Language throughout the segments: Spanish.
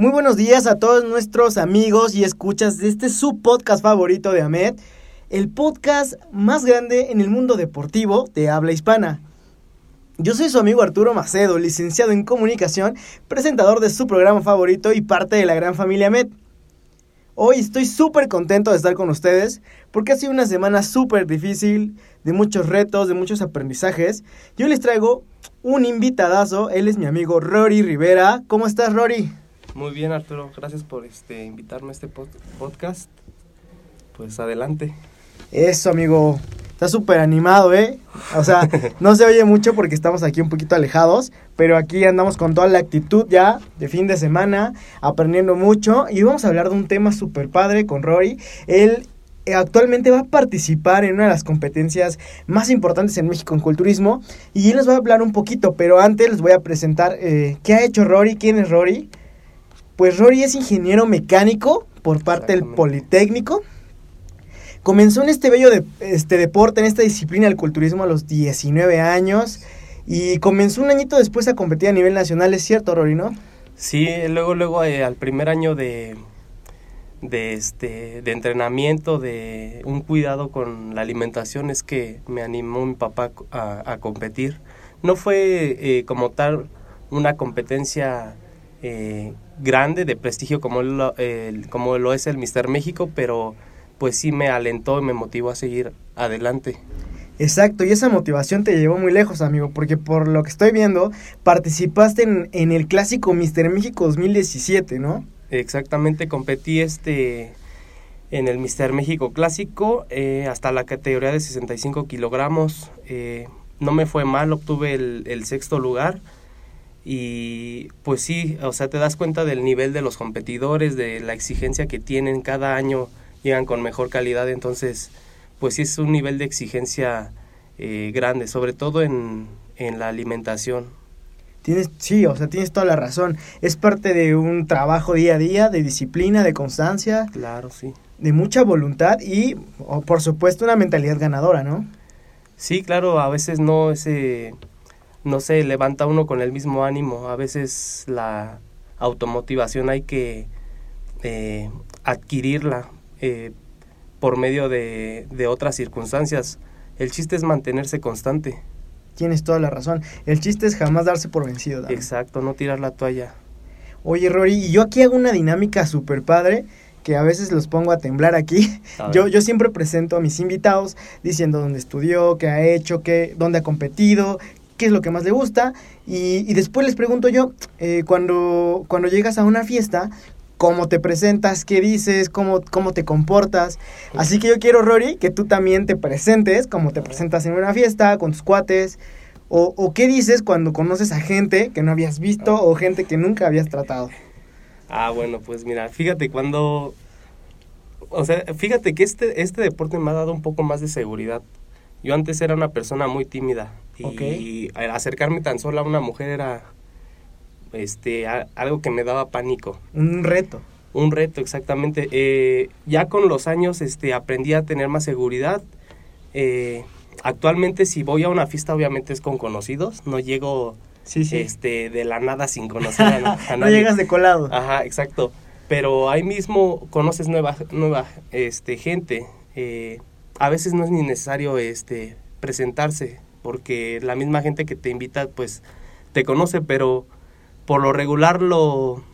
Muy buenos días a todos nuestros amigos y escuchas de este su podcast favorito de Ahmed, el podcast más grande en el mundo deportivo de habla hispana. Yo soy su amigo Arturo Macedo, licenciado en comunicación, presentador de su programa favorito y parte de la gran familia Med. Hoy estoy súper contento de estar con ustedes porque ha sido una semana súper difícil, de muchos retos, de muchos aprendizajes. Yo les traigo un invitadazo, él es mi amigo Rory Rivera. ¿Cómo estás Rory? Muy bien Arturo, gracias por este, invitarme a este podcast. Pues adelante. Eso amigo, Está súper animado, ¿eh? O sea, no se oye mucho porque estamos aquí un poquito alejados, pero aquí andamos con toda la actitud ya de fin de semana, aprendiendo mucho y vamos a hablar de un tema súper padre con Rory. Él eh, actualmente va a participar en una de las competencias más importantes en México en culturismo y él les va a hablar un poquito, pero antes les voy a presentar eh, qué ha hecho Rory, quién es Rory. Pues Rory es ingeniero mecánico por parte del Politécnico Comenzó en este bello de, este deporte, en esta disciplina del culturismo a los 19 años y comenzó un añito después a competir a nivel nacional, ¿es cierto, Rory, no? Sí, luego, luego eh, al primer año de, de, este, de entrenamiento, de un cuidado con la alimentación, es que me animó mi papá a, competir. No fue eh, como tal una competencia eh, grande, de prestigio como, como lo es el Mister México, pero pues sí me alentó y me motivó a seguir adelante. Exacto, y esa motivación te llevó muy lejos, amigo, porque por lo que estoy viendo, participaste en, el clásico Mister México 2017, ¿no? Exactamente, competí este en el Mister México Clásico eh, hasta la categoría de 65 kilogramos. Eh, no me fue mal, obtuve el, el, sexto lugar y pues sí, o sea, te das cuenta del nivel de los competidores, de la exigencia que tienen cada año llegan con mejor calidad, entonces pues sí es un nivel de exigencia eh, grande, sobre todo en, en la alimentación. Tienes, sí, o sea, tienes toda la razón. Es parte de un trabajo día a día, de disciplina, de constancia. Claro, sí. De mucha voluntad y, por supuesto, una mentalidad ganadora, ¿no? Sí, claro, a veces no se, no se levanta uno con el mismo ánimo. A veces la automotivación hay que eh, adquirirla eh, por medio de, otras circunstancias. El chiste es mantenerse constante. Tienes toda la razón. El chiste es jamás darse por vencido. Exacto, no tirar la toalla. Oye, Rory, y yo aquí hago una dinámica súper padre que a veces los pongo a temblar aquí. Yo, yo siempre presento a mis invitados diciendo dónde estudió, qué ha hecho, qué, dónde ha competido, qué es lo que más le gusta. Y, después les pregunto yo, eh, cuando, cuando llegas a una fiesta, cómo te presentas, qué dices, cómo, cómo te comportas. Así que yo quiero, Rory, que tú también te presentes, cómo te presentas en una fiesta, con tus cuates, o, qué dices cuando conoces a gente que no habías visto o gente que nunca habías tratado. Ah, bueno, pues mira, fíjate cuando... O sea, fíjate que este, este deporte me ha dado un poco más de seguridad. Yo antes era una persona muy tímida y acercarme tan solo a una mujer era este a- algo que me daba pánico. Un reto. Un reto, exactamente. Eh, ya con los años este, aprendí a tener más seguridad. Eh, actualmente si voy a una fiesta obviamente es con conocidos, no llego Sí, sí. este, de la nada sin conocer a, na- a no nadie. llegas de colado. Ajá, exacto. Pero ahí mismo conoces nueva, nueva este, gente. Eh, a veces no es ni necesario este, presentarse, porque la misma gente que te invita, pues, te conoce, pero por lo regular lo,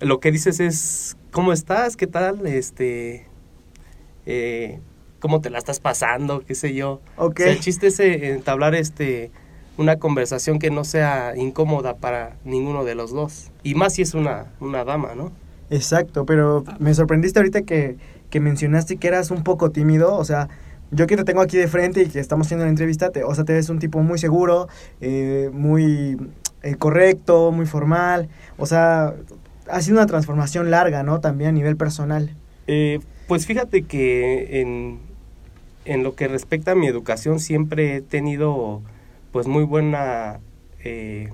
lo que dices es, ¿cómo estás? ¿Qué tal? Este, eh, ¿Cómo te la estás pasando? ¿Qué sé yo? Ok. O sea, el chiste es eh, entablar este, una conversación que no sea incómoda para ninguno de los dos. Y más si es una, una dama, ¿no? Exacto, pero me sorprendiste ahorita que, que mencionaste que eras un poco tímido, o sea, yo que te tengo aquí de frente y que estamos haciendo la entrevista, te, o sea, te ves un tipo muy seguro, eh, muy eh, correcto, muy formal, o sea, ha sido una transformación larga, ¿no? También a nivel personal. Eh, pues fíjate que en, en lo que respecta a mi educación siempre he tenido pues muy buena eh,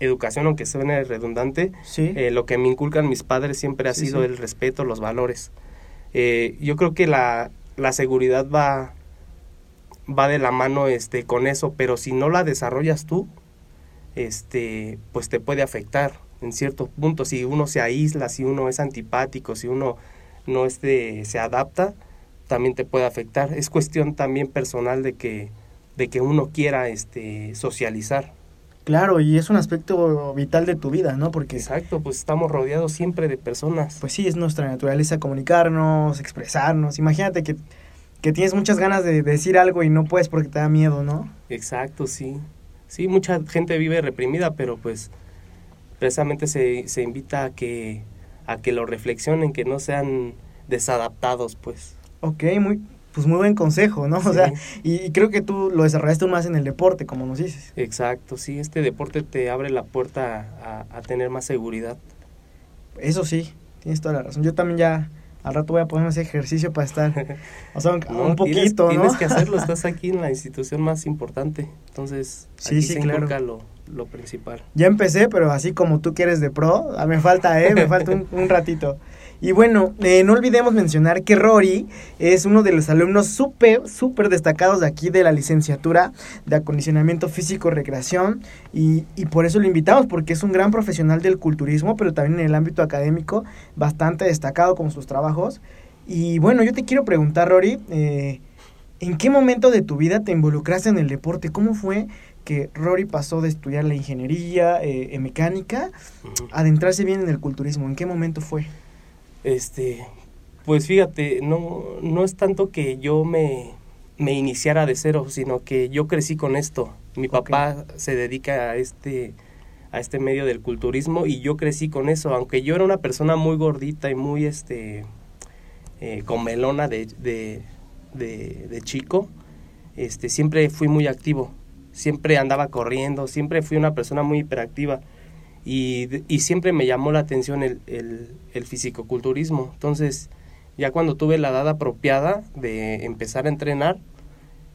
educación, aunque suene redundante. Sí. Lo que me inculcan mis padres siempre ha Sí, sido sí. el respeto, los valores. Eh, yo creo que la, la seguridad va, va de la mano este, con eso, pero si no la desarrollas tú, este, pues te puede afectar en ciertos puntos. Si uno se aísla, si uno es antipático, si uno no este, se adapta, también te puede afectar. Es cuestión también personal de que, de que uno quiera este, socializar. Claro, y es un aspecto vital de tu vida, ¿no? Porque, Exacto, pues estamos rodeados siempre de personas. pues sí, es nuestra naturaleza comunicarnos, expresarnos. Imagínate que, que tienes muchas ganas de decir algo y no puedes porque te da miedo, ¿no? Exacto, sí. Sí, mucha gente vive reprimida, pero pues precisamente se, se invita a que, a que lo reflexionen, que no sean desadaptados, pues. Ok, muy, pues muy buen consejo, ¿no? O sea, y, creo que tú lo desarrollaste más en el deporte, como nos dices. Exacto, sí, este deporte te abre la puerta a, a tener más seguridad. Eso sí, tienes toda la razón. Yo también ya al rato voy a ponerme ese ejercicio para estar, o sea, un, No, un tienes- poquito, tienes, ¿no? que hacerlo, estás aquí en la institución más importante, entonces Sí, aquí sí, se claro. lo, lo principal. Ya empecé, pero así como tú quieres de pro, ah, me falta, ¿eh? Me falta un, un ratito. Y bueno, eh, no olvidemos mencionar que Rory es uno de los alumnos súper, súper destacados de aquí de la licenciatura de acondicionamiento físico recreación y, y por eso lo invitamos, porque es un gran profesional del culturismo, pero también en el ámbito académico, bastante destacado con sus trabajos. Y bueno, yo te quiero preguntar, Rory, eh, ¿en qué momento de tu vida te involucraste en el deporte? ¿Cómo fue que Rory pasó de estudiar la ingeniería eh, en mecánica Ujú. a adentrarse bien en el culturismo? ¿En qué momento fue? Este, pues fíjate, no, no es tanto que yo me, me iniciara de cero, sino que yo crecí con esto. Mi papá se dedica a este, a este medio del culturismo y yo crecí con eso, aunque yo era una persona muy gordita y muy este eh, comelona de, de, de, de chico, este, siempre fui muy activo, siempre andaba corriendo, siempre fui una persona muy hiperactiva y, y siempre me llamó la atención el, el, el fisicoculturismo. Entonces, ya cuando tuve la edad apropiada de empezar a entrenar,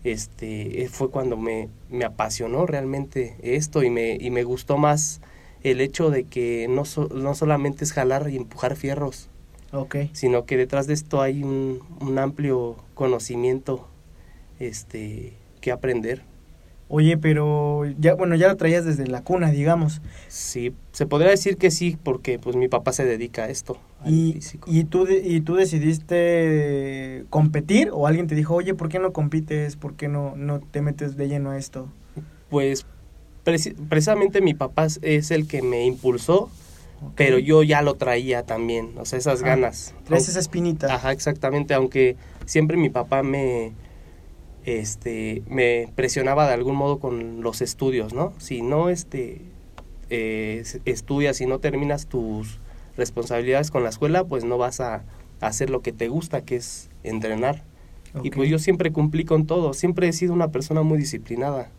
este, fue cuando me, me apasionó realmente esto y me, y me gustó más el hecho de que no, so- no solamente es jalar y empujar fierros, Ok. sino que detrás de esto hay un, un amplio conocimiento este, que aprender. Oye, pero ya, bueno, ya lo traías desde la cuna, digamos. Sí, se podría decir que sí, porque pues mi papá se dedica a esto, Y, tú, ¿Y tú decidiste competir o alguien te dijo, oye, ¿por qué no compites? ¿Por qué no, no te metes de lleno a esto? Pues preci- precisamente mi papá es- el que me impulsó, pero yo ya lo traía también, o sea, esas Ajá. ganas. Traes esa espinita. Ajá, exactamente, aunque siempre mi papá me este me presionaba de algún modo con los estudios, ¿no? Si no este eh, estudias y no terminas tus responsabilidades con la escuela, pues no vas a, a hacer lo que te gusta, que es entrenar. Y pues yo siempre cumplí con todo, siempre he sido una persona muy disciplinada.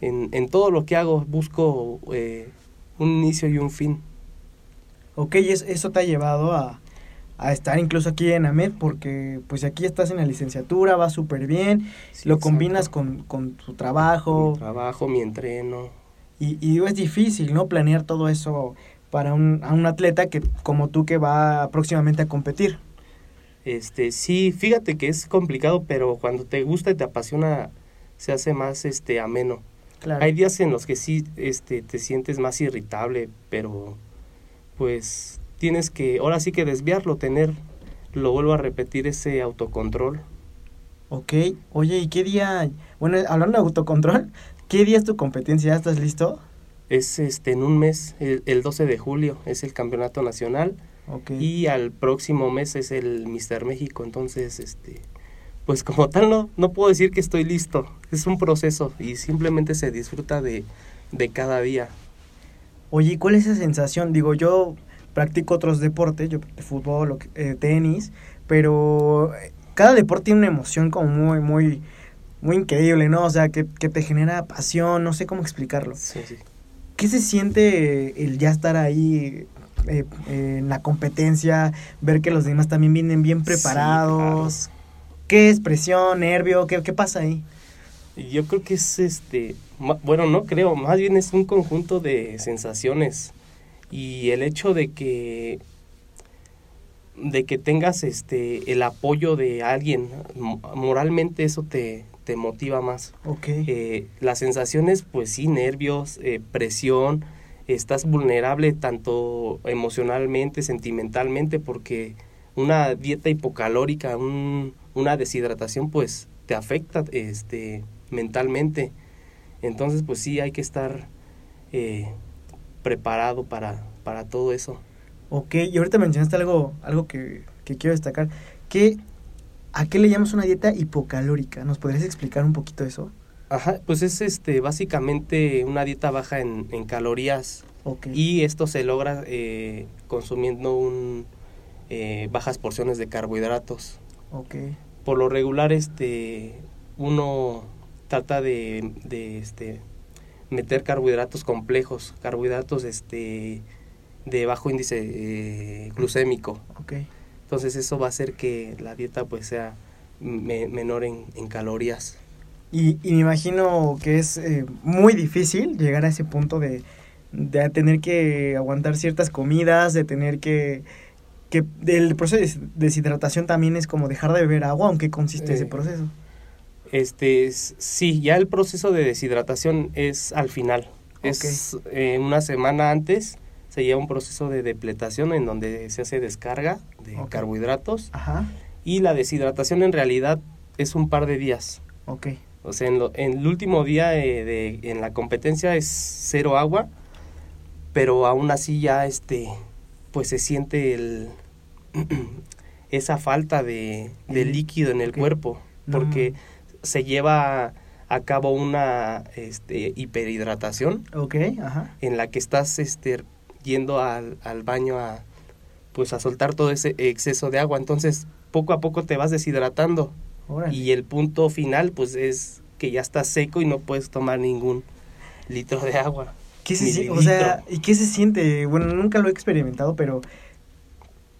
En, en todo lo que hago busco eh, un inicio y un fin. Ok, eso te ha llevado a, a estar incluso aquí en AMED porque pues aquí estás en la licenciatura, va súper bien, Sí, lo exacto. combinas con, con tu trabajo Mi trabajo, mi entreno. y, y es difícil, ¿no? Planear todo eso para un, a un atleta que como tú que va próximamente a competir. Este, sí, fíjate que es complicado, pero cuando te gusta y te apasiona, se hace más este ameno. Claro. Hay días en los que sí este, te sientes más irritable, pero pues tienes que, ahora sí que desviarlo, tener, lo vuelvo a repetir, ese autocontrol. Ok, oye, ¿y qué día? Bueno, hablando de autocontrol, ¿qué día es tu competencia? ¿Ya estás listo? Es este en un mes, el, el 12 de julio, es el campeonato nacional Ok. y al próximo mes es el Mister México, entonces este pues como tal no, no puedo decir que estoy listo, es un proceso y simplemente se disfruta de, de cada día. Oye, ¿y ¿cuál es esa sensación? Digo, yo practico otros deportes, yo fútbol, eh, tenis, pero eh, cada deporte tiene una emoción como muy, muy, muy increíble, ¿no? O sea, que, que te genera pasión, no sé cómo explicarlo. Sí, sí. ¿Qué se siente el ya estar ahí eh, eh, en la competencia, ver que los demás también vienen bien preparados? ¿Qué es presión, nervio? ¿Qué, qué pasa ahí? Yo creo que es este, bueno, no creo, más bien es un conjunto de sensaciones y el hecho de que de que tengas este el apoyo de alguien mo- moralmente eso te, te motiva más. Ok. Eh, las sensaciones, pues sí, nervios, eh, presión, estás vulnerable tanto emocionalmente, sentimentalmente, porque una dieta hipocalórica, un- una deshidratación, pues te afecta este, mentalmente. Entonces, pues sí, hay que estar eh, preparado para, para todo eso. Ok, y ahorita mencionaste algo, algo que, que quiero destacar. ¿Qué, ¿A qué le llamas una dieta hipocalórica? ¿Nos podrías explicar un poquito eso? Ajá, pues es este básicamente una dieta baja en, en calorías Ok. y esto se logra eh, consumiendo un, eh, bajas porciones de carbohidratos. Ok. Por lo regular, este, uno trata de, de, este, meter carbohidratos complejos, carbohidratos este, de bajo índice eh, glucémico. Entonces eso va a hacer que la dieta pues sea me- menor en, en calorías. Y, y me imagino que es eh, muy difícil llegar a ese punto de, de tener que aguantar ciertas comidas, de tener que... que el proceso de des- deshidratación también es como dejar de beber agua, aunque consiste ese Eh, proceso. Este, es- sí, ya el proceso de deshidratación es al final. Es eh, una semana antes se lleva un proceso de depletación en donde se hace descarga de carbohidratos Ajá. y la deshidratación en realidad es un par de días. Ok. O sea, en, lo- en el último día eh, de, en la competencia es cero agua, pero aún así ya este, pues se siente el esa falta de, de líquido en el cuerpo, porque se lleva a cabo una este, hiperhidratación Ok, ajá. en la que estás este, yendo al, al baño a pues a soltar todo ese exceso de agua, entonces poco a poco te vas deshidratando. Órale. Y el punto final, pues, es que ya estás seco y no puedes tomar ningún litro de agua. ¿Qué se Ni sie- de o sea, litro. ¿y qué se siente? Bueno, nunca lo he experimentado, pero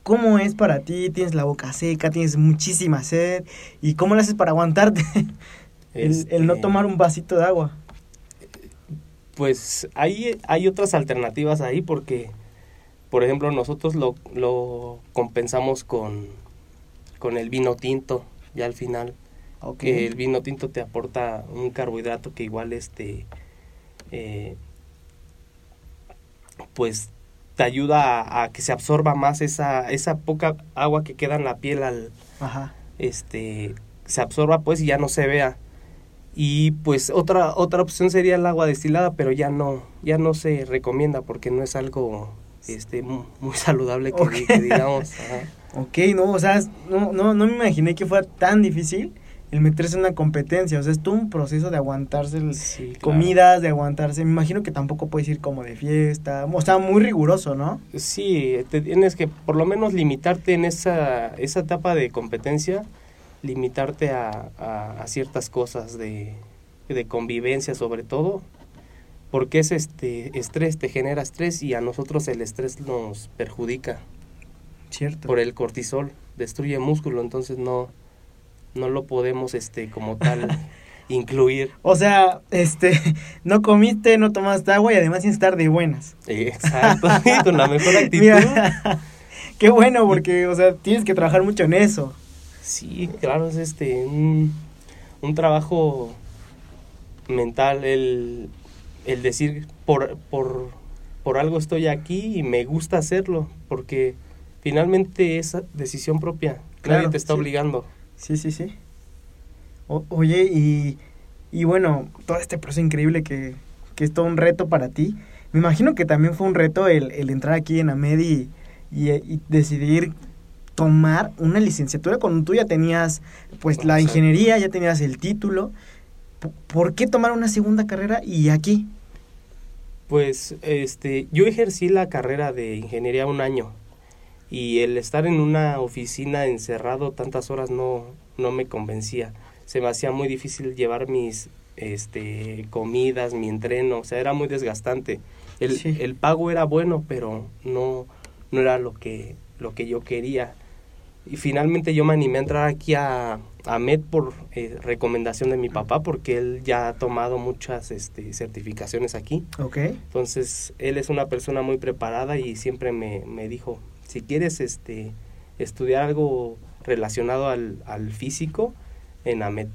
¿cómo es para ti? Tienes la boca seca, tienes muchísima sed, ¿y cómo lo haces para aguantarte? el, el no Este, tomar un vasito de agua. Pues hay, hay otras alternativas ahí porque, por ejemplo, nosotros lo, lo compensamos con, con el vino tinto, ya al final. Que el vino tinto te aporta un carbohidrato que igual este eh, pues te ayuda a, a que se absorba más esa esa poca agua que queda en la piel al Ajá. este se absorba pues y ya no se vea y pues otra otra opción sería el agua destilada pero ya no ya no se recomienda porque no es algo este mu- muy, saludable que, Ok. di- que digamos ajá. Ok, no, o sea, no, no, no me imaginé que fuera tan difícil el meterse en una competencia. O sea, es todo un proceso de aguantarse el- Sí, claro. comidas, de aguantarse. Me imagino que tampoco puedes ir como de fiesta. O sea, muy riguroso, ¿no? Sí, te tienes que por lo menos limitarte en esa, esa etapa de competencia, limitarte a, a- a ciertas cosas de, de convivencia sobre todo. porque es este estrés, te genera estrés y a nosotros el estrés nos perjudica Cierto. por el cortisol, destruye músculo, entonces no, no lo podemos este como tal incluir. O sea, este, no comiste, no tomaste agua y además sin estar de buenas. Exacto, con la mejor actitud. Mira, qué bueno porque, o sea, tienes que trabajar mucho en eso. Sí, claro, es este un, un trabajo mental el, el decir por, por, por algo estoy aquí y me gusta hacerlo, porque finalmente es decisión propia, Claro, nadie te está sí. obligando. Sí, sí, sí. O- oye, y, y bueno, todo este proceso increíble que, que es todo un reto para ti. Me imagino que también fue un reto el, el entrar aquí en AMED y, y, y decidir tomar una licenciatura cuando tú ya tenías pues la ingeniería, ya tenías el título. ¿Por qué tomar una segunda carrera y aquí? Pues este, yo ejercí la carrera de ingeniería un año y el estar en una oficina encerrado tantas horas no, no me convencía. Se me hacía muy difícil llevar mis este, comidas, mi entreno, o sea, era muy desgastante. El, Sí. el pago era bueno, pero no, no era lo que, lo que yo quería. Y finalmente yo me animé a entrar aquí a, a MED por eh, recomendación de mi papá, porque él ya ha tomado muchas este, certificaciones aquí. Ok. Entonces, él es una persona muy preparada y siempre me, me dijo, si quieres este, estudiar algo relacionado al, al físico, en AMET,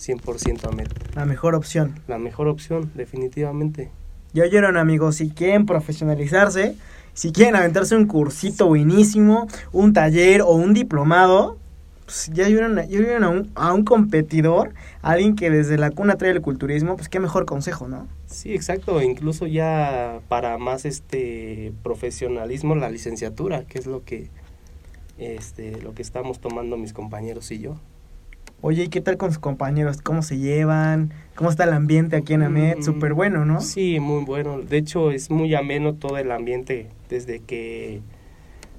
100% AMET. La mejor opción. La mejor opción, definitivamente. Ya oyeron amigos, si quieren profesionalizarse, si quieren aventarse un cursito buenísimo, un taller o un diplomado, pues ya ya oyeron a, un, a un competidor, alguien que desde la cuna trae el culturismo, pues qué mejor consejo, ¿no? Sí, exacto, incluso ya para más este profesionalismo la licenciatura, que es lo que este lo que estamos tomando mis compañeros y yo. Oye, ¿y qué tal con sus compañeros? ¿Cómo se llevan? ¿Cómo está el ambiente aquí en AMED? Mm, Súper bueno, ¿no? Sí, muy bueno. De hecho, es muy ameno todo el ambiente desde que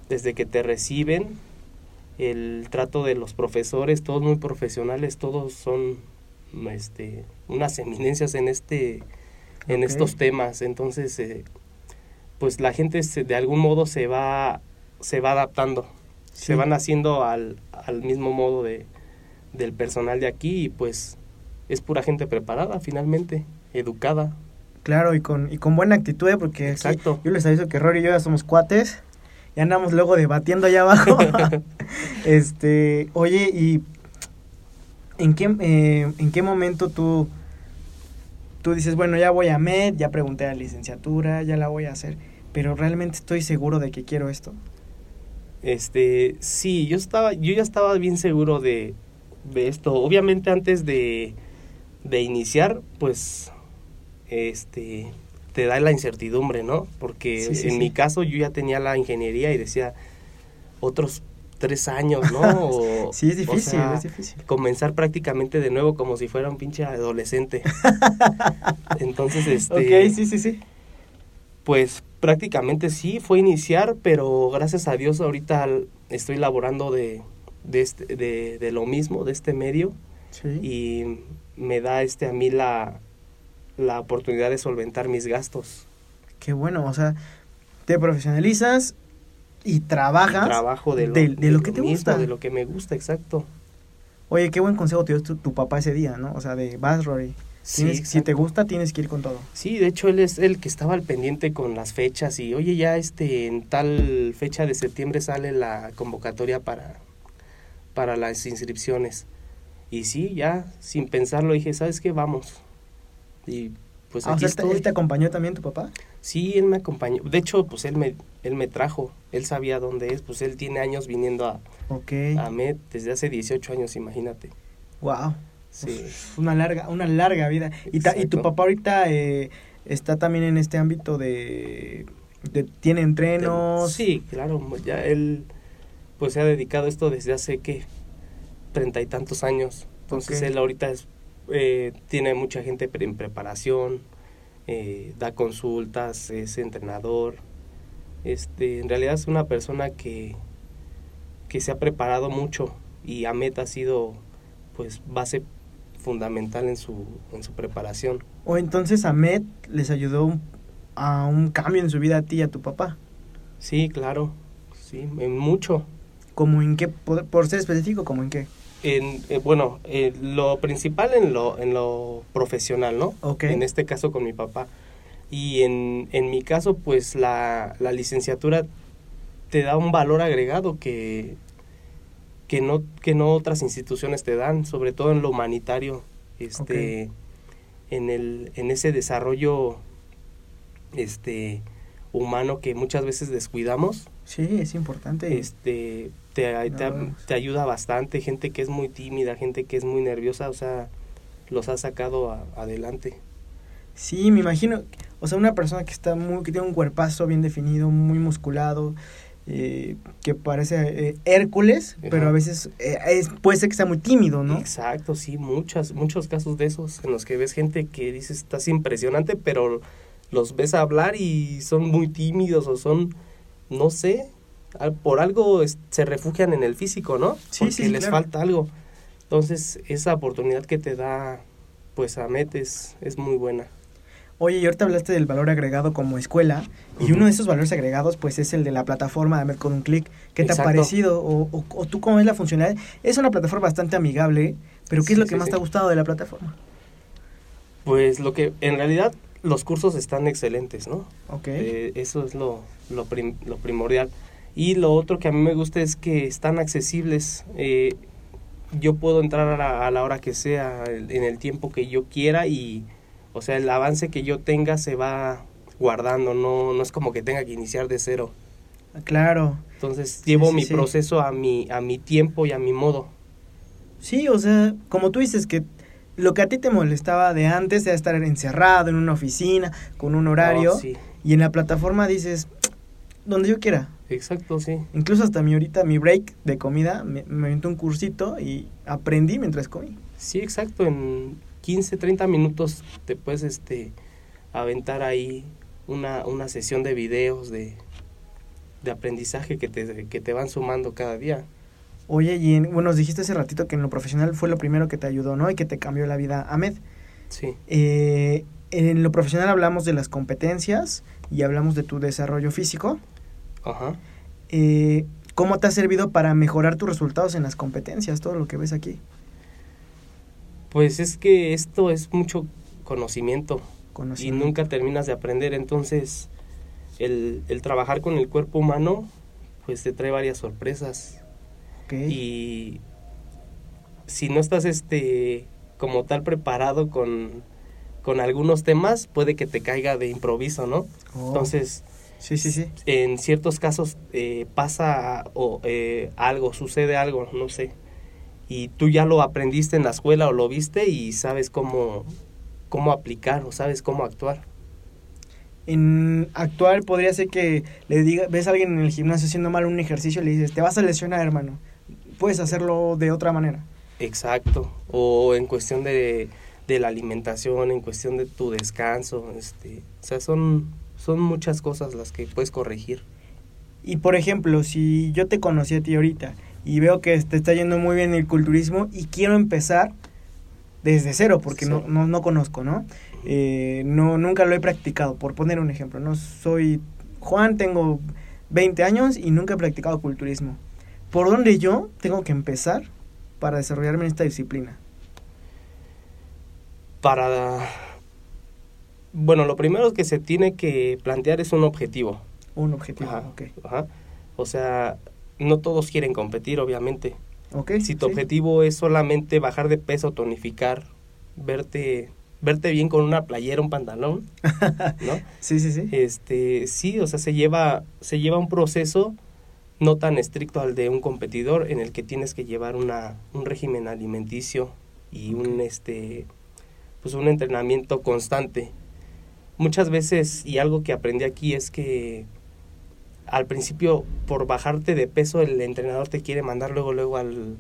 desde que te reciben, el trato de los profesores, todos muy profesionales, todos son este unas eminencias en este en estos temas. Entonces, eh, pues la gente se- de algún modo se va se va adaptando. Sí. Se van haciendo al, al mismo modo de del personal de aquí y pues es pura gente preparada finalmente, educada. Claro, y con, y con buena actitud, ¿eh? porque aquí yo les aviso que Rory y yo ya somos cuates. Y andamos luego debatiendo allá abajo. este, oye, ¿y en qué, eh, en qué momento tú, tú dices, bueno, ya voy a MED, ya pregunté a la licenciatura, ya la voy a hacer, pero realmente estoy seguro de que quiero esto? Este, sí, yo estaba, yo ya estaba bien seguro de, de esto. Obviamente antes de, de iniciar, pues, este, te da la incertidumbre, ¿no? Porque Sí, sí, en sí. mi caso yo ya tenía la ingeniería y decía otros tres años, ¿no? O- Sí, es o difícil, sea, es difícil. comenzar prácticamente de nuevo como si fuera un pinche adolescente. Entonces, este, Ok, sí, sí, sí. pues prácticamente sí, fue iniciar, pero gracias a Dios ahorita estoy laborando de, de, este, de, de lo mismo, de este medio, Sí. y me da este a mí la, la oportunidad de solventar mis gastos. Qué bueno, o sea, te profesionalizas y trabajas. Trabajo de lo, de- de lo que te mismo, gusta. De lo que me gusta, exacto. Oye, qué buen consejo te dio tu, tu papá ese día, ¿no? O sea, de vas, Rory. Sí, si te gusta, tienes que ir con todo. Sí, de hecho él es el que estaba al pendiente con las fechas y oye ya este en tal fecha de septiembre sale la convocatoria para para las inscripciones. Y sí, ya sin pensarlo dije, ¿sabes qué? Vamos. Y pues Ah, o aquí sea, él te- estoy. ¿él te acompañó también tu papá? Sí, él me acompañó. De hecho, pues él me él me trajo, él sabía dónde es, pues él tiene años viniendo a Ok. a MED desde hace 18 años, imagínate. Wow. Sí. Una larga, una larga vida. Y, ta- y tu papá ahorita eh, está también en este ámbito de, de- tiene entrenos. Sí, claro, ya él pues se ha dedicado a esto desde hace que treinta y tantos años. Entonces Ok. él ahorita es, eh, tiene mucha gente en preparación, eh, da consultas, es entrenador. Este, en realidad es una persona que, que se ha preparado mucho y AMET ha sido pues base fundamental en su, en su preparación. O entonces Ahmed les ayudó a un cambio en su vida a ti y a tu papá. Sí, claro, sí, en mucho. ¿Como en qué? Por, por ser específico, ¿como en qué? En, eh, bueno, eh, lo principal en lo, en lo profesional, ¿no? Ok. En este caso con mi papá. Y en, en mi caso, pues la, la licenciatura te da un valor agregado que, que, no, que no otras instituciones te dan, sobre todo en lo humanitario, este, en, el, en ese desarrollo este, humano que muchas veces descuidamos Sí, es importante. este te, te, No. te ayuda bastante gente que es muy tímida gente que es muy nerviosa o sea los ha sacado a- adelante Sí, me imagino. O sea, una persona que está muy, que tiene un cuerpazo bien definido, muy musculado, eh, que parece eh, Hércules, Ajá. pero a veces eh, es, puede ser que sea muy tímido, ¿no? exacto sí muchas muchos casos de esos en los que ves gente que dices estás impresionante pero los ves hablar y son muy tímidos o son no sé por algo se refugian en el físico no Sí, porque sí, les claro. falta algo entonces esa oportunidad que te da pues Amet es, es muy buena Oye, y ahorita hablaste del valor agregado como escuela, y uno de esos valores agregados, pues es el de la plataforma de Ahmed con un clic. ¿Qué te ha parecido? O, o- o tú cómo es la funcionalidad? Es una plataforma bastante amigable, pero ¿qué es lo que sí, más sí. te ha gustado de la plataforma? Pues lo que en realidad los cursos están excelentes, ¿no? Ok. Eh, eso es lo, lo, prim- lo primordial. Y lo otro que a mí me gusta es que están accesibles. Eh, yo puedo entrar a la, a la hora que sea, en el tiempo que yo quiera y, o sea, el avance que yo tenga se va guardando, no, no es como que tenga que iniciar de cero. Claro. Entonces llevo sí, mi sí. proceso a mi, a mi tiempo y a mi modo. Sí, o sea, como tú dices que lo que a ti te molestaba de antes era estar encerrado en una oficina, con un horario, sí, y en la plataforma dices, donde yo quiera. Exacto, sí. Incluso hasta mi ahorita, mi break de comida, me, me un cursito y aprendí mientras comí. Sí, exacto, en 15, 30 minutos te puedes este aventar ahí una, una sesión de videos de, de aprendizaje que te, que te van sumando cada día. Oye, y en- bueno, nos dijiste hace ratito que en lo profesional fue lo primero que te ayudó, ¿no? Y que te cambió la vida, Ahmed. Sí. Eh, en lo profesional hablamos de las competencias y hablamos de tu desarrollo físico. Ajá. Eh, ¿Cómo te ha servido para mejorar tus resultados en las competencias, todo lo que ves aquí? Pues es que esto es mucho conocimiento y nunca terminas de aprender, entonces el, el trabajar con el cuerpo humano pues te trae varias sorpresas. Y si no estás este como tal preparado con, con algunos temas puede que te caiga de improviso no Oh, entonces sí, sí, sí. en ciertos casos eh, pasa o eh, algo sucede algo no sé y tú ya lo aprendiste en la escuela o lo viste y sabes cómo cómo aplicar o sabes cómo actuar En actual podría ser que le diga, ves a alguien en el gimnasio haciendo mal un ejercicio y le dices, te vas a lesionar, hermano. Puedes hacerlo de otra manera. Exacto. O en cuestión de, de la alimentación, en cuestión de tu descanso, este, o sea, son, son muchas cosas las que puedes corregir. Y por ejemplo, si yo te conocí a ti ahorita y veo que te está yendo muy bien el culturismo y quiero empezar desde cero, porque no, no, no conozco, ¿no? Eh, no, nunca lo he practicado, por poner un ejemplo. No soy Juan, tengo 20 años y nunca he practicado culturismo. ¿Por dónde yo tengo que empezar para desarrollarme en esta disciplina? Para, bueno, lo primero que se tiene que plantear es un objetivo. Un objetivo, Ajá, ok. ajá. O sea, no todos quieren competir, obviamente. Ok, Si tu sí. objetivo es solamente bajar de peso, tonificar, verte, verte bien con una playera, un pantalón, ¿no? Sí, sí, sí. Este, sí, o sea, se lleva, se lleva un proceso no tan estricto al de un competidor en el que tienes que llevar una, un régimen alimenticio y un este pues un entrenamiento constante. Muchas veces, y algo que aprendí aquí es que al principio, por bajarte de peso, el entrenador te quiere mandar luego, luego al,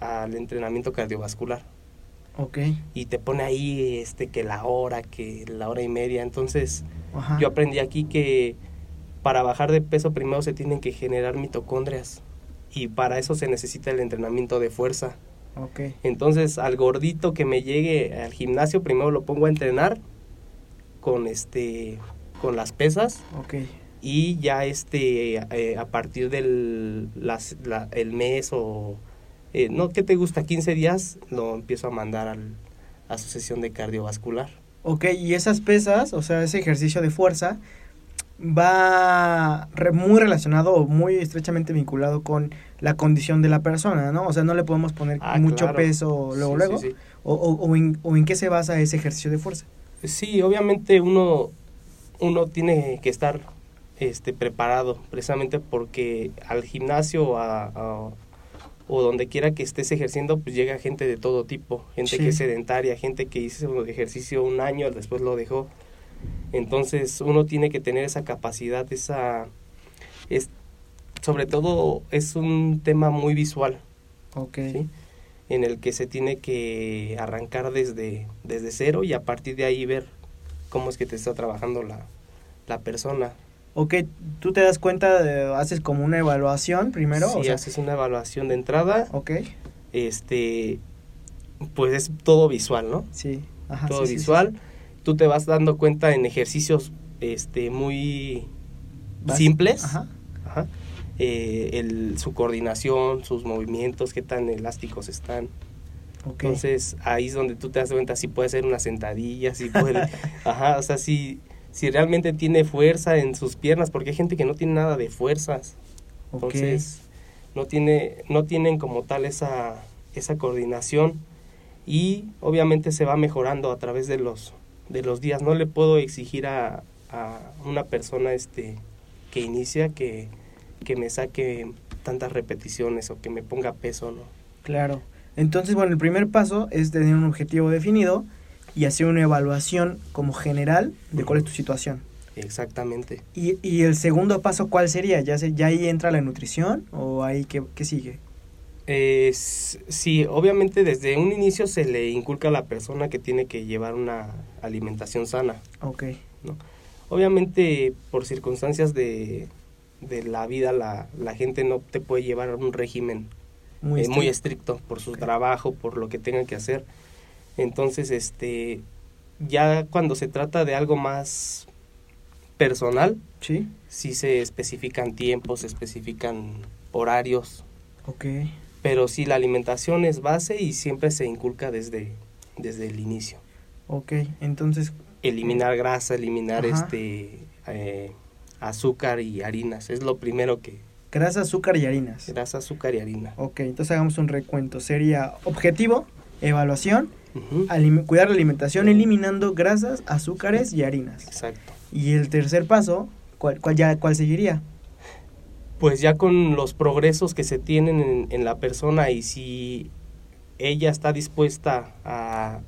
al entrenamiento cardiovascular Ok. y te pone ahí este que la hora, que la hora y media. Entonces, Ajá. yo aprendí aquí que para bajar de peso primero se tienen que generar mitocondrias y para eso se necesita el entrenamiento de fuerza. Ok. Entonces, al gordito que me llegue al gimnasio, primero lo pongo a entrenar con este con las pesas y ya este eh, a partir del las- la- el mes o eh, no qué te gusta 15 días lo empiezo a mandar al a su sesión de cardiovascular. Ok, y esas pesas, o sea, ese ejercicio de fuerza, va re- muy relacionado o muy estrechamente vinculado con la condición de la persona, ¿no? O sea, no le podemos poner Ah, mucho claro. peso luego, Sí, luego. sí, sí. O, o, o en, o en qué se basa ese ejercicio de fuerza. Sí, obviamente uno, uno tiene que estar este, preparado, precisamente porque al gimnasio a- a- o donde quiera que estés ejerciendo, pues llega gente de todo tipo, gente Sí. que es sedentaria, gente que hizo ejercicio un año, después lo dejó. Entonces uno tiene que tener esa capacidad, esa... Es, sobre todo es un tema muy visual, Ok. ¿sí? En el que se tiene que arrancar desde, desde cero y a partir de ahí ver cómo es que te está trabajando la, la persona. Ok, tú te das cuenta, de- haces como una evaluación primero, si o sea, haces una evaluación de entrada, ok, este, pues es todo visual, ¿no? sí, ajá, todo sí, sí, sí, visual. sí. Tú te vas dando cuenta en ejercicios este, muy Vas- simples. Ajá, Ajá. Eh, el, su coordinación, sus movimientos, qué tan elásticos están. ok. Entonces ahí es donde tú te das cuenta si puede hacer una sentadilla, si puede, ajá, o sea, si, si realmente tiene fuerza en sus piernas, porque hay gente que no tiene nada de fuerzas, ok. entonces no tiene, no tienen como tal esa, esa coordinación y obviamente se va mejorando a través de los, de los días. No le puedo exigir a, a una persona este que inicia que, que me saque tantas repeticiones o que me ponga peso, ¿no? Claro. Entonces, bueno, el primer paso es tener un objetivo definido y hacer una evaluación como general de cuál es tu situación. Exactamente. ¿Y, y el segundo paso cuál sería? ¿Ya, se, ya ahí entra la nutrición o ahí qué, qué sigue? Eh, sí, obviamente desde un inicio se le inculca a la persona que tiene que llevar una alimentación sana. Ok, Obviamente por circunstancias de, de la vida la, la gente no te puede llevar a un régimen muy, eh, muy estricto. por su trabajo, por lo que tengan que hacer. Entonces, este, ya cuando se trata de algo más personal, Sí, sí se especifican tiempos, se especifican horarios, ok, pero sí la alimentación es base y siempre se inculca desde, desde el inicio. ok. Entonces, Eliminar grasa, eliminar Ajá. este eh, azúcar y harinas, es lo primero que grasa, azúcar y harinas. grasa, azúcar y harina. Ok, entonces hagamos un recuento. Sería objetivo, evaluación, cuidar la alimentación eliminando grasas, azúcares y harinas. Exacto. Y el tercer paso, ¿cuál, cuál, ya, cuál seguiría? Pues ya con los progresos que se tienen en, en la persona y si ella está dispuesta a,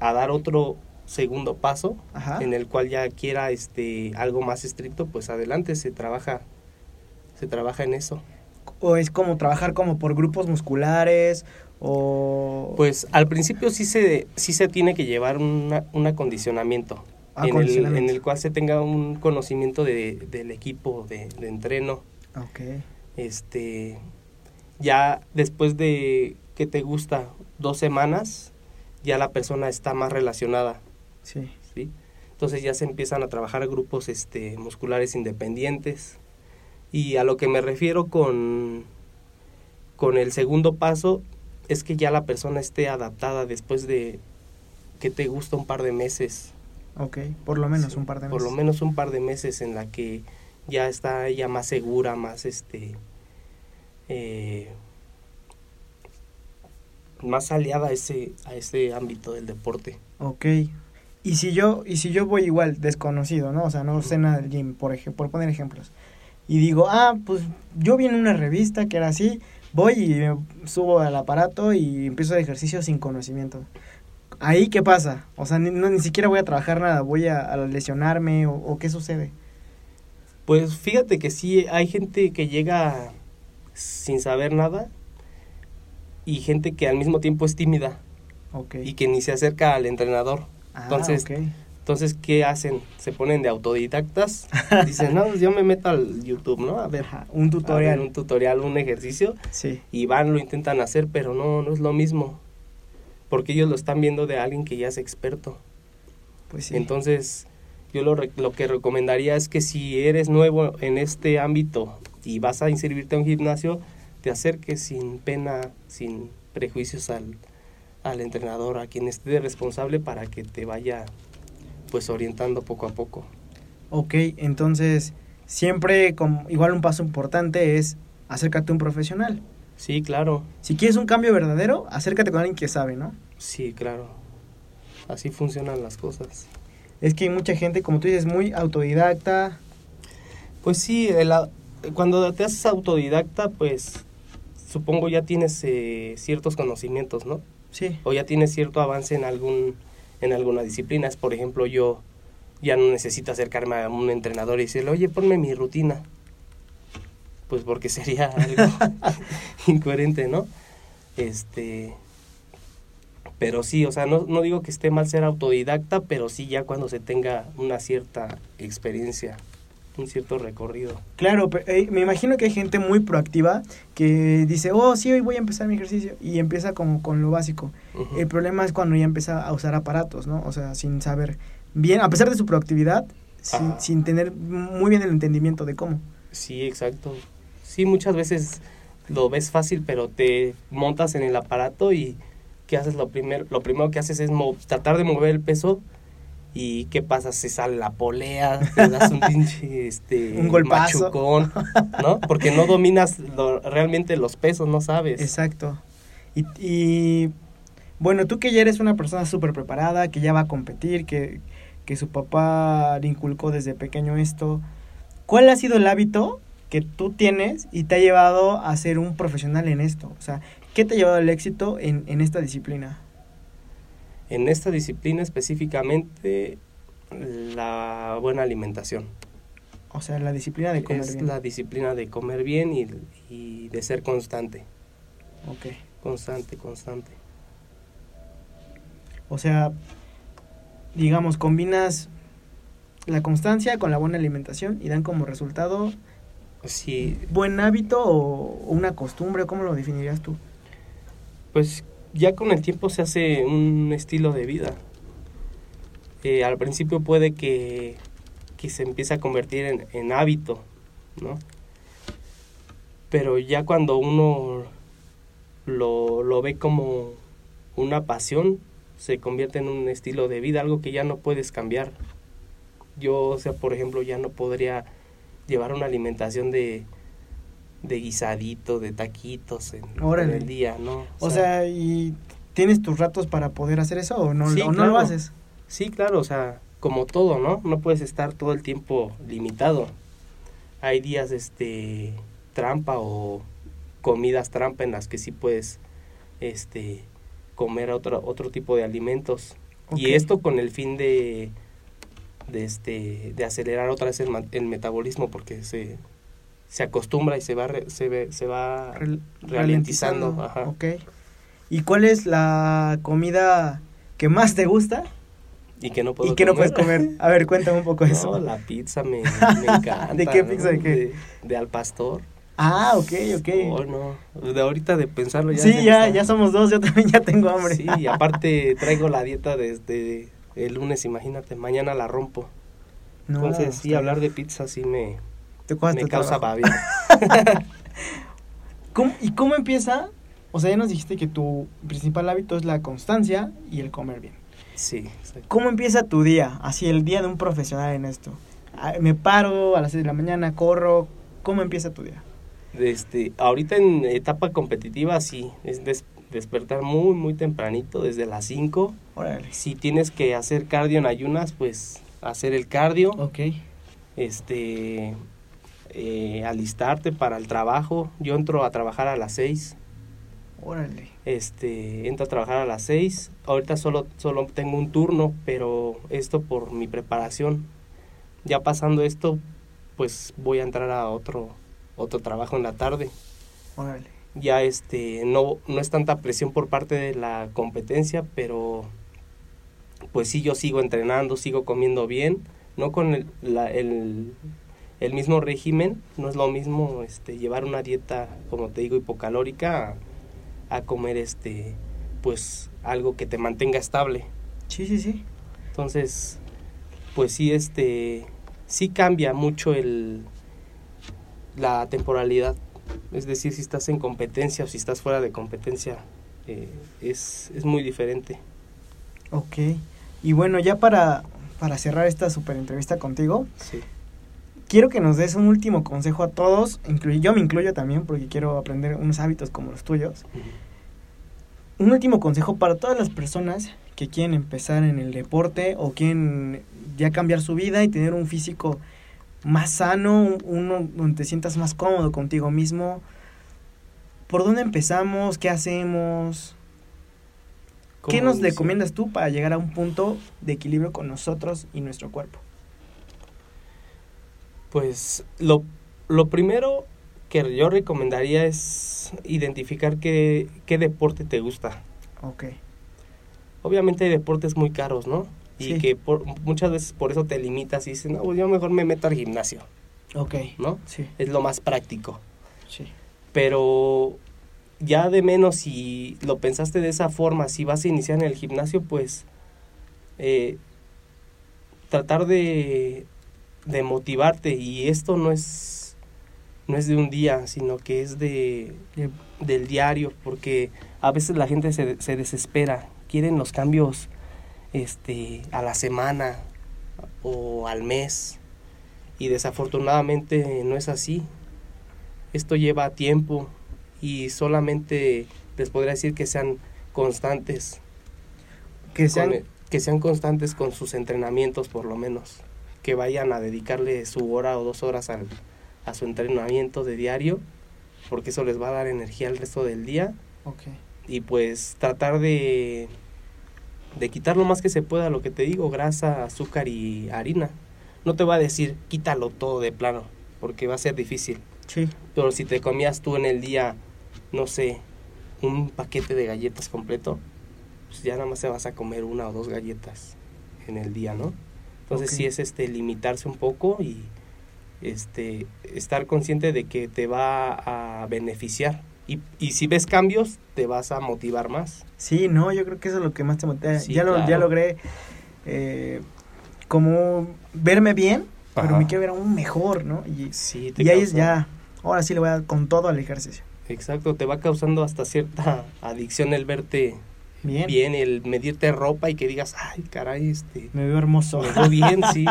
a dar otro segundo paso Ajá. en el cual ya quiera este algo más estricto, pues adelante se trabaja se trabaja en eso. ¿O es como trabajar como por grupos musculares? O... Pues al principio sí se sí se tiene que llevar una- un acondicionamiento en el, en el cual se tenga un conocimiento de, del equipo de, de entreno este ya después de que te gusta dos semanas ya la persona está más relacionada sí. ¿sí? entonces ya se empiezan a trabajar grupos este musculares independientes y a lo que me refiero con con el segundo paso es que ya la persona esté adaptada después de que te gusta un par de meses Ok, por lo menos Sí, un par de meses. por lo menos un par de meses en la que ya está ella más segura, más este eh, más aliada a ese a ese ámbito del deporte. Ok. Y si yo, y si yo voy igual, desconocido, ¿no? O sea, no sé nada del gym, por ejemplo, por poner ejemplos. Y digo, ah, pues yo vi en una revista que era así, voy y me subo al aparato y empiezo el ejercicio sin conocimiento. Ahí, ¿qué pasa? O sea, ni, no, ni siquiera voy a trabajar nada, voy a, a lesionarme o, o qué sucede. Pues fíjate que sí hay gente que llega sin saber nada y gente que al mismo tiempo es tímida y que ni se acerca al entrenador. Ah, entonces. Entonces, ¿qué hacen? Se ponen de autodidactas. Dicen, no, pues yo me meto al YouTube, ¿no? A ver, Ajá, un a tutorial. ver un tutorial, un ejercicio. Sí, Y van, lo intentan hacer, pero no, no es lo mismo. Porque ellos lo están viendo de alguien que ya es experto. pues sí. Entonces, yo lo, lo que recomendaría es que si eres nuevo en este ámbito y vas a inscribirte a un gimnasio, te acerques sin pena, sin prejuicios al, al entrenador, a quien esté responsable para que te vaya pues orientando poco a poco. Ok, entonces siempre como, igual un paso importante es acércate a un profesional. Sí, claro, Si quieres un cambio verdadero, acércate con alguien que sabe, ¿no? sí, claro. Así funcionan las cosas. Es que hay mucha gente, como tú dices, muy autodidacta. Pues sí, el cuando te haces autodidacta, pues supongo ya tienes eh, ciertos conocimientos, ¿no? Sí, O ya tienes cierto avance en algún en alguna disciplina. Por ejemplo, yo ya no necesito acercarme a un entrenador y decirle, oye, ponme mi rutina. Pues porque sería algo incoherente, ¿no? Este, pero sí, o sea, no, no digo que esté mal ser autodidacta, pero sí ya cuando se tenga una cierta experiencia, un cierto recorrido. claro, pe- eh, me imagino que hay gente muy proactiva que dice, oh, sí, hoy voy a empezar mi ejercicio y empieza como con lo básico. El problema es cuando ya empieza a usar aparatos, ¿no? O sea, sin saber bien, a pesar de su proactividad, sin, sin tener muy bien el entendimiento de cómo. Sí, exacto. Sí, muchas veces lo ves fácil, pero te montas en el aparato y ¿qué haces? Lo primero, lo primero que haces es tratar de mover el peso y ¿qué pasa? Se sale la polea, te das un pinche este, Un golpazo. machucón, ¿no? Porque no dominas lo- realmente los pesos, no sabes. Exacto. Y, y, bueno, tú que ya eres una persona súper preparada, que ya va a competir, que, que su papá le inculcó desde pequeño esto, ¿cuál ha sido el hábito que tú tienes y te ha llevado a ser un profesional en esto? O sea, ¿qué te ha llevado al éxito en, en esta disciplina? En esta disciplina específicamente, la buena alimentación. O sea, la disciplina de comer es bien. la disciplina de comer bien y, y de ser constante. Ok. Constante, constante. O sea, digamos, combinas la constancia con la buena alimentación y dan como resultado Sí, buen hábito o o una costumbre, ¿cómo lo definirías tú? pues ya con el tiempo se hace un estilo de vida. Eh, al principio puede que, que se empiece a convertir en, en hábito, ¿no? Pero ya cuando uno lo, lo ve como una pasión, se convierte en un estilo de vida, algo que ya no puedes cambiar. Yo, o sea, por ejemplo, ya no podría llevar una alimentación de, de guisadito, de taquitos en, el día, ¿no? O sea, ¿y tienes tus ratos para poder hacer eso o no, Sí, o no claro. lo haces? Sí, claro, o sea, como todo, ¿no? No puedes estar todo el tiempo limitado. Hay días, este, trampa o comidas trampa en las que sí puedes, este, comer otro, otro tipo de alimentos. Y esto con el fin de, de, este, de acelerar otra vez el, el metabolismo porque se, se acostumbra y se va, re- se, ve- se va ralentizando. Ajá. Ok. ¿Y cuál es la comida que más te gusta Y que no puedo y que no comer. puedes comer? A ver, cuéntame un poco No, eso. la pizza me, me encanta. ¿De qué ¿no? pizza de qué? De, de al pastor. Ah, ok, ok. Oh, no. De ahorita de pensarlo ya. sí, ya, ya somos dos, yo también ya tengo hambre. Sí, y aparte traigo la dieta desde el lunes, imagínate. Mañana la rompo. No, Entonces, sí, hablar de pizza sí me, Te cuesta me causa babia. ¿Cómo- ¿Y cómo empieza? O sea, ya nos dijiste que tu principal hábito es la constancia y el comer bien. Sí, exacto. ¿Cómo empieza tu día? Así, el día de un profesional en esto. Ah, Me paro a las 6 de la mañana, corro. ¿Cómo empieza tu día? Este, ahorita en etapa competitiva sí, es des- despertar muy, muy tempranito, desde las 5. Órale. Si tienes que hacer cardio en ayunas, pues hacer el cardio. Ok. este eh, alistarte para el trabajo. Yo entro a trabajar a las 6. Órale. Este, entro a trabajar a las 6. Ahorita solo solo tengo un turno, pero esto por mi preparación. Ya pasando esto, pues voy a entrar a otro otro trabajo en la tarde. Órale. Ya este no no es tanta presión por parte de la competencia, pero pues sí, yo sigo entrenando, sigo comiendo bien, no con el, la- el, el mismo régimen, no es lo mismo este, llevar una dieta, como te digo, hipocalórica a, a comer este, pues algo que te mantenga estable. Sí, sí, sí. Entonces, pues sí, este, sí cambia mucho el, la temporalidad. Es decir, si estás en competencia o si estás fuera de competencia, eh, es, es muy diferente. Ok. Y bueno, ya para, para cerrar esta super entrevista contigo, Sí. Quiero que nos des un último consejo a todos, yo me incluyo también porque quiero aprender unos hábitos como los tuyos. Un último consejo para todas las personas que quieren empezar en el deporte o quieren ya cambiar su vida y tener un físico más sano, un- uno donde te sientas más cómodo contigo mismo. ¿Por dónde empezamos? ¿Qué hacemos? ¿Qué ¿Cómo nos recomiendas tú para llegar a un punto de equilibrio con nosotros y nuestro cuerpo? Pues lo, lo primero que yo recomendaría es identificar qué, qué deporte te gusta. Ok. Obviamente hay deportes muy caros, ¿no? Y Sí. que por, muchas veces por eso te limitas y dices, no, pues yo mejor me meto al gimnasio, Ok. ¿no? Sí, Es lo más práctico. sí. Pero ya de menos si lo pensaste de esa forma, si vas a iniciar en el gimnasio, pues eh, tratar de, de motivarte y esto no es no es de un día, sino que es de, del diario, porque a veces la gente se, se desespera, quieren los cambios este a la semana o al mes y desafortunadamente no es así. Esto lleva tiempo y solamente les podría decir que sean constantes, Que sean, con- que sean constantes con sus entrenamientos por lo menos, que vayan a dedicarle su hora o dos horas al- a su entrenamiento de diario, porque eso les va a dar energía el resto del día Ok. y pues tratar de de quitar lo más que se pueda lo que te digo grasa azúcar y harina no te va a decir quítalo todo de plano porque va a ser difícil Sí. pero si te comías tú en el día no sé un paquete de galletas completo pues ya nada más te vas a comer una o dos galletas en el día no entonces sí es este limitarse un poco y este estar consciente de que te va a beneficiar y, y si ves cambios te vas a motivar más Sí, no, yo creo que eso es lo que más te motiva. Sí, ya, lo, ya logré eh, como verme bien, pero me quiero ver aún mejor, ¿no? Y, sí te y ahí es ya, ahora sí le voy a dar con todo al ejercicio. exacto te va causando hasta cierta adicción el verte Bien. bien el medirte ropa y que digas ay caray este Me veo hermoso. me veo bien sí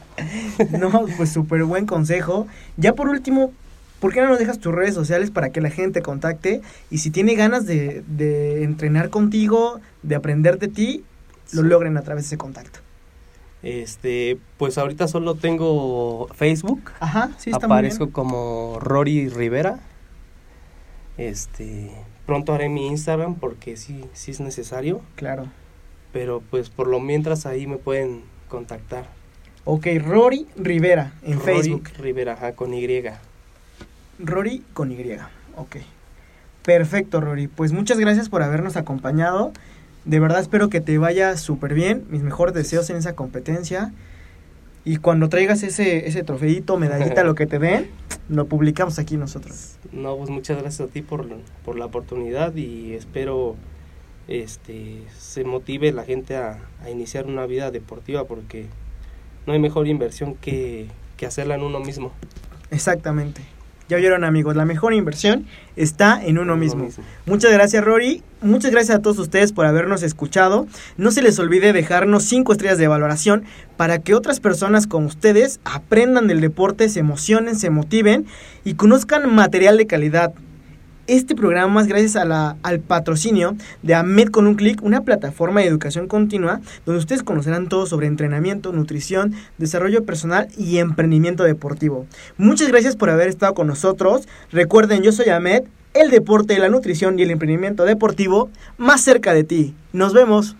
no, pues súper buen consejo. Ya por último, ¿por qué no nos dejas tus redes sociales para que la gente te contacte? Y si tiene ganas de, de entrenar contigo, de aprender de ti, lo logren a través de ese contacto. Este, pues ahorita solo tengo Facebook. Ajá, sí, está muy Aparezco bien. como Rory Rivera. Este, pronto haré mi Instagram porque sí, sí es necesario. Claro. Pero pues por lo mientras ahí me pueden contactar. Ok, Rory Rivera en Rory Facebook. Rivera, ajá, con Y. Rory con Y. Ok. Perfecto, Rory. Pues muchas gracias por habernos acompañado. De verdad espero que te vaya súper bien. Mis mejores deseos en esa competencia. Y cuando traigas ese, ese trofeito, medallita, lo que te den, lo publicamos aquí nosotros. No, pues muchas gracias a ti por, por la oportunidad y espero este se motive la gente a, a iniciar una vida deportiva porque no hay mejor inversión que, que hacerla en uno mismo. Exactamente. Ya oyeron amigos, la mejor inversión está en uno mismo. Muchas gracias Rory, muchas gracias a todos ustedes por habernos escuchado. No se les olvide dejarnos 5 estrellas de valoración para que otras personas como ustedes aprendan del deporte, se emocionen, se motiven y conozcan material de calidad. Este programa es gracias a la, al patrocinio de AMED con un clic, una plataforma de educación continua donde ustedes conocerán todo sobre entrenamiento, nutrición, desarrollo personal y emprendimiento deportivo. Muchas gracias por haber estado con nosotros. Recuerden, yo soy Ahmed, el deporte, la nutrición y el emprendimiento deportivo más cerca de ti. Nos vemos.